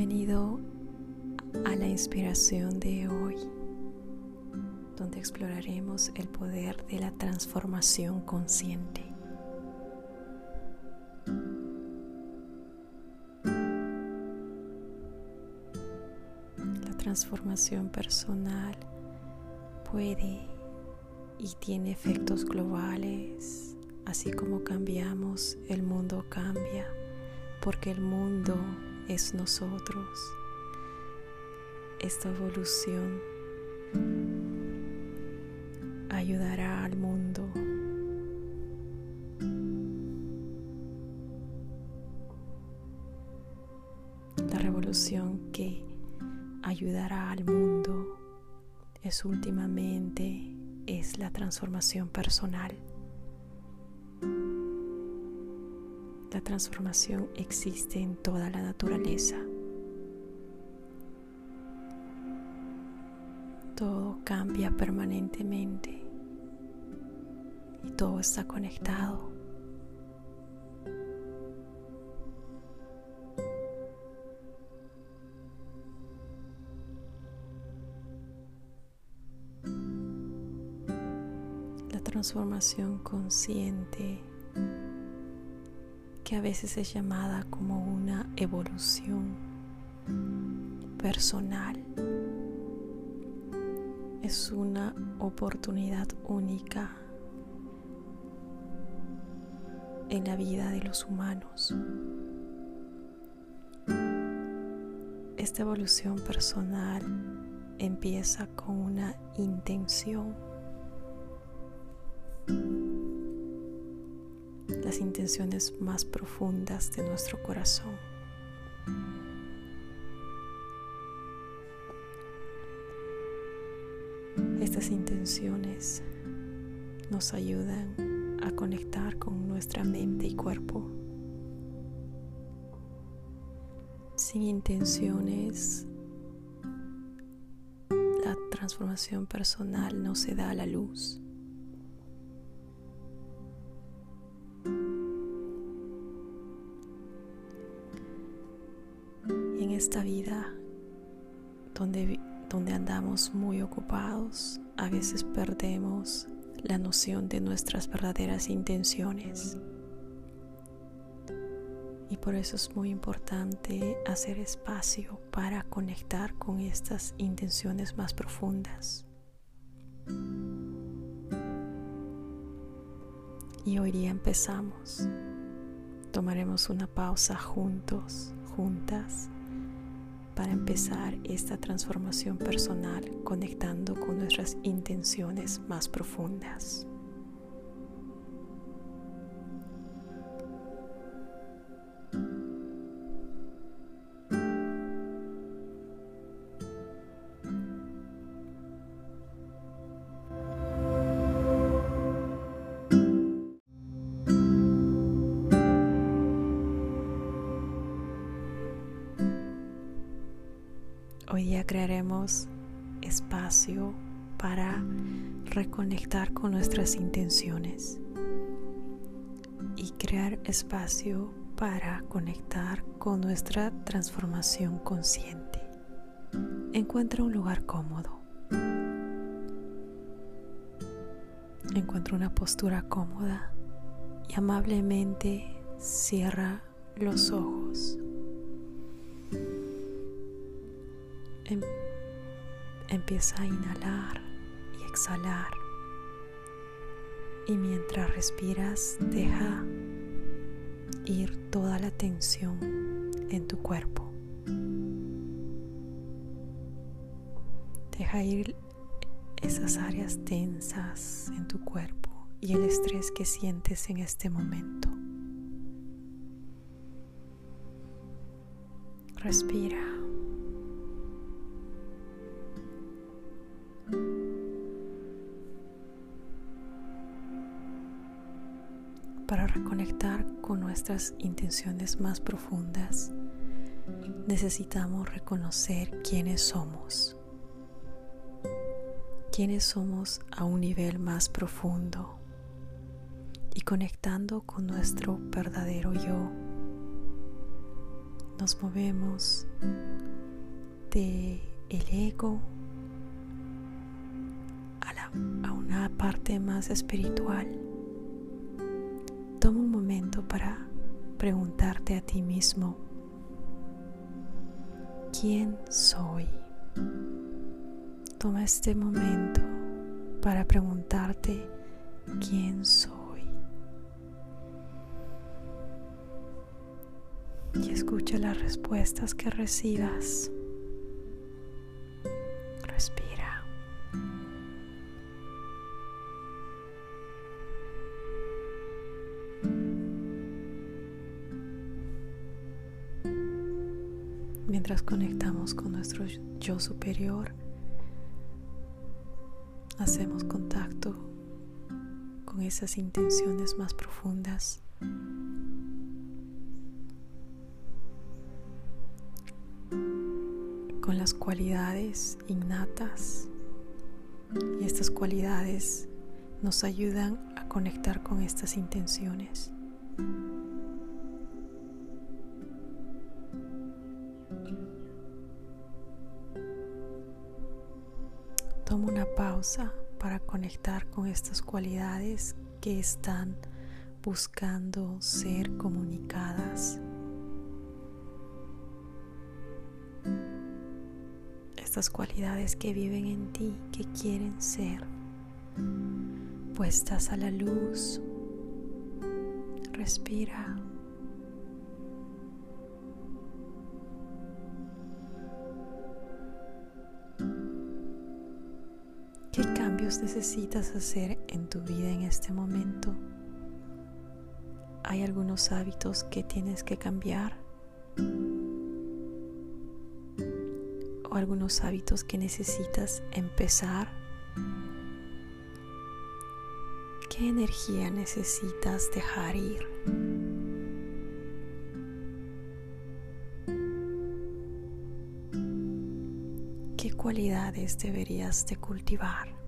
Bienvenido a la inspiración de hoy, donde exploraremos el poder de la transformación consciente. La transformación personal puede y tiene efectos globales, así como cambiamos, el mundo cambia, porque el mundo es nosotros. Esta evolución ayudará al mundo. La revolución que ayudará al mundo es últimamente es la transformación personal. La transformación existe en toda la naturaleza. Todo cambia permanentemente y todo está conectado. La transformación consciente que a veces es llamada como una evolución personal. Es una oportunidad única en la vida de los humanos. Esta evolución personal empieza con una intención las intenciones más profundas de nuestro corazón. Estas intenciones nos ayudan a conectar con nuestra mente y cuerpo. Sin intenciones, la transformación personal no se da a la luz. Esta vida donde, donde andamos muy ocupados, a veces perdemos la noción de nuestras verdaderas intenciones. Y por eso es muy importante hacer espacio para conectar con estas intenciones más profundas. Y hoy día empezamos. Tomaremos una pausa juntos, juntas para empezar esta transformación personal conectando con nuestras intenciones más profundas. Hoy día crearemos espacio para reconectar con nuestras intenciones y crear espacio para conectar con nuestra transformación consciente. Encuentra un lugar cómodo. Encuentra una postura cómoda y amablemente cierra los ojos. Em, empieza a inhalar y exhalar. Y mientras respiras, deja ir toda la tensión en tu cuerpo. Deja ir esas áreas tensas en tu cuerpo y el estrés que sientes en este momento. Respira. Para reconectar con nuestras intenciones más profundas, necesitamos reconocer quiénes somos. Quiénes somos a un nivel más profundo y conectando con nuestro verdadero yo nos movemos de el ego a, a una parte más espiritual. Para preguntarte a ti mismo, ¿quién soy? Toma este momento para preguntarte quién soy. y escucha las respuestas que recibas. Mientras conectamos con nuestro yo superior, hacemos contacto con esas intenciones más profundas con las cualidades innatas y estas cualidades nos ayudan a conectar con estas intenciones. Pausa para conectar con estas cualidades que están buscando ser comunicadas estas cualidades que viven en ti, que quieren ser puestas a la luz. Respira. Necesitas hacer en tu vida en este momento? ¿Hay algunos hábitos que tienes que cambiar? o algunos hábitos que necesitas empezar? ¿Qué energía necesitas dejar ir? ¿Qué cualidades deberías de cultivar?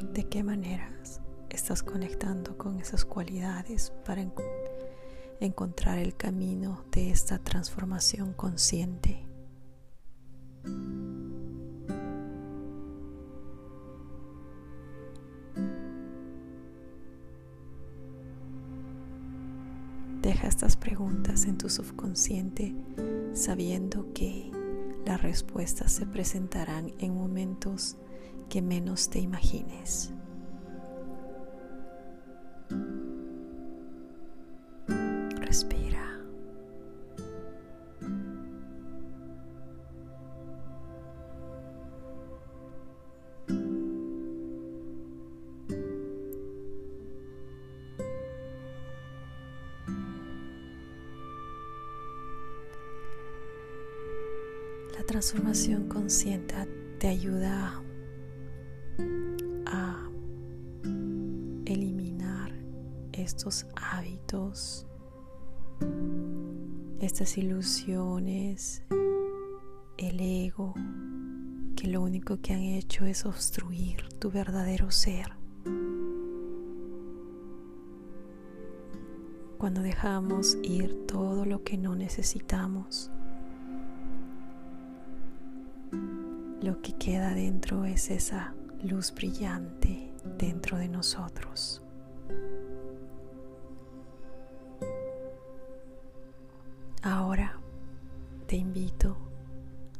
¿De qué maneras estás conectando con esas cualidades para encontrar el camino de esta transformación consciente? Deja estas preguntas en tu subconsciente sabiendo que las respuestas se presentarán en momentos que menos te imagines. transformación consciente te ayuda a eliminar estos hábitos, estas ilusiones, el ego que lo único que han hecho es obstruir tu verdadero ser. Cuando dejamos ir todo lo que no necesitamos, lo que queda dentro es esa luz brillante dentro de nosotros. Ahora te invito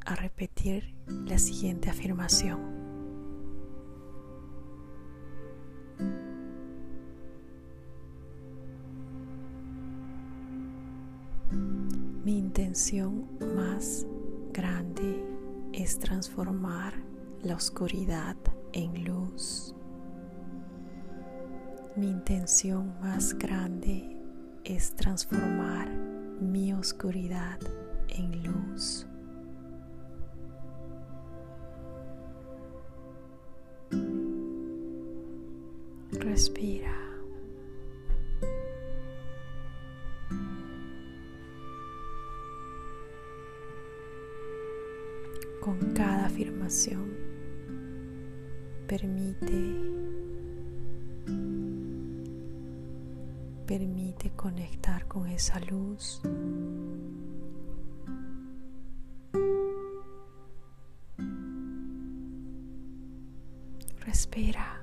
a repetir la siguiente afirmación. Mi intención más grande es transformar la oscuridad en luz. Mi intención más grande es transformar mi oscuridad en luz. Permite permite conectar con esa luz. Respira.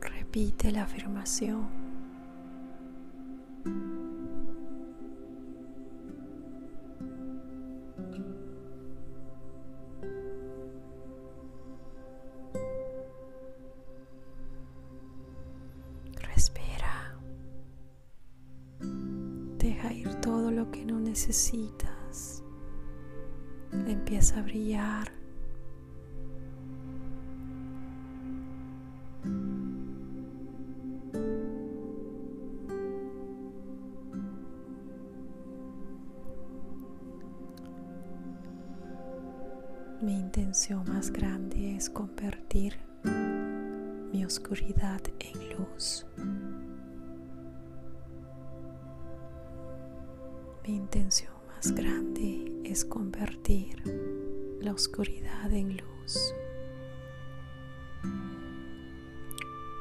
Repite la afirmación. Deja ir todo lo que no necesitas. Empieza a brillar. Mi intención más grande es convertir mi oscuridad en luz. Mi intención más grande es convertir la oscuridad en luz.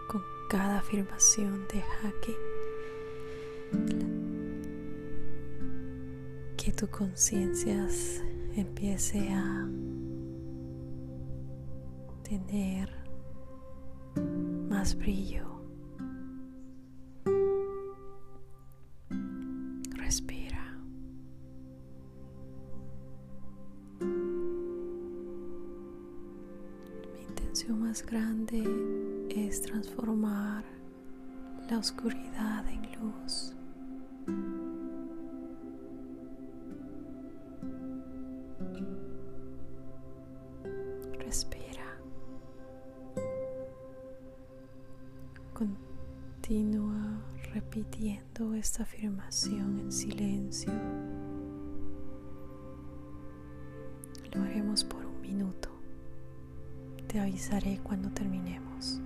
Con cada afirmación deja que, que tu conciencia empiece a tener más brillo. más grande es transformar la oscuridad en luz. Respira. Continúa repitiendo esta afirmación en silencio. Lo haremos por un minuto. Te avisaré cuando terminemos.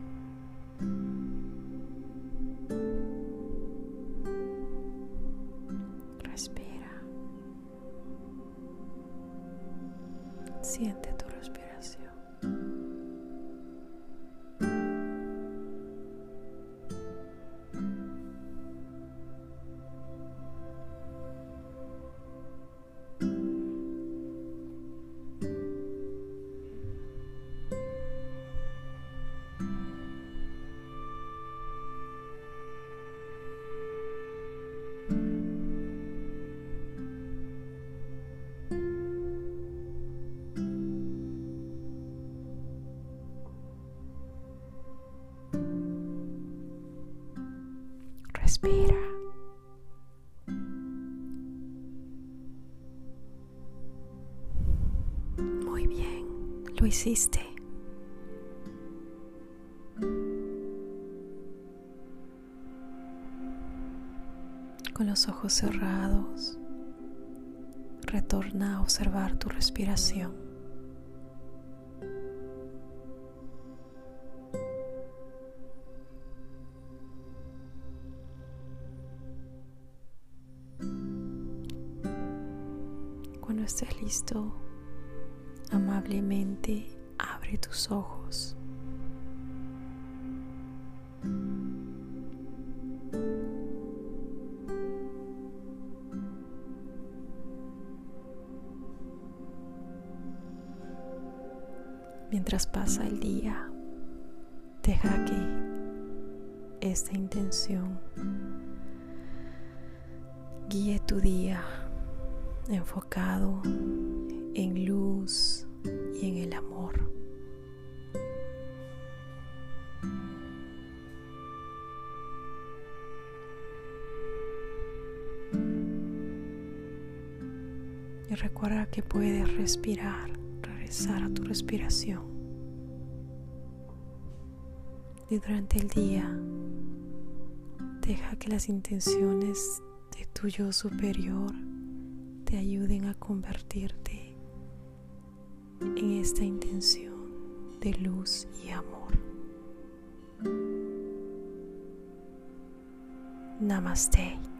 Respira. Muy bien, lo hiciste. Con los ojos cerrados, retorna a observar tu respiración. Estés listo, amablemente abre tus ojos. Mientras pasa el día, deja que esta intención guíe tu día enfocado en luz y en el amor. Y recuerda que puedes respirar, regresar a tu respiración. Y durante el día, deja que las intenciones de tu yo superior te ayuden a convertirte en esta intención de luz y amor. Namaste.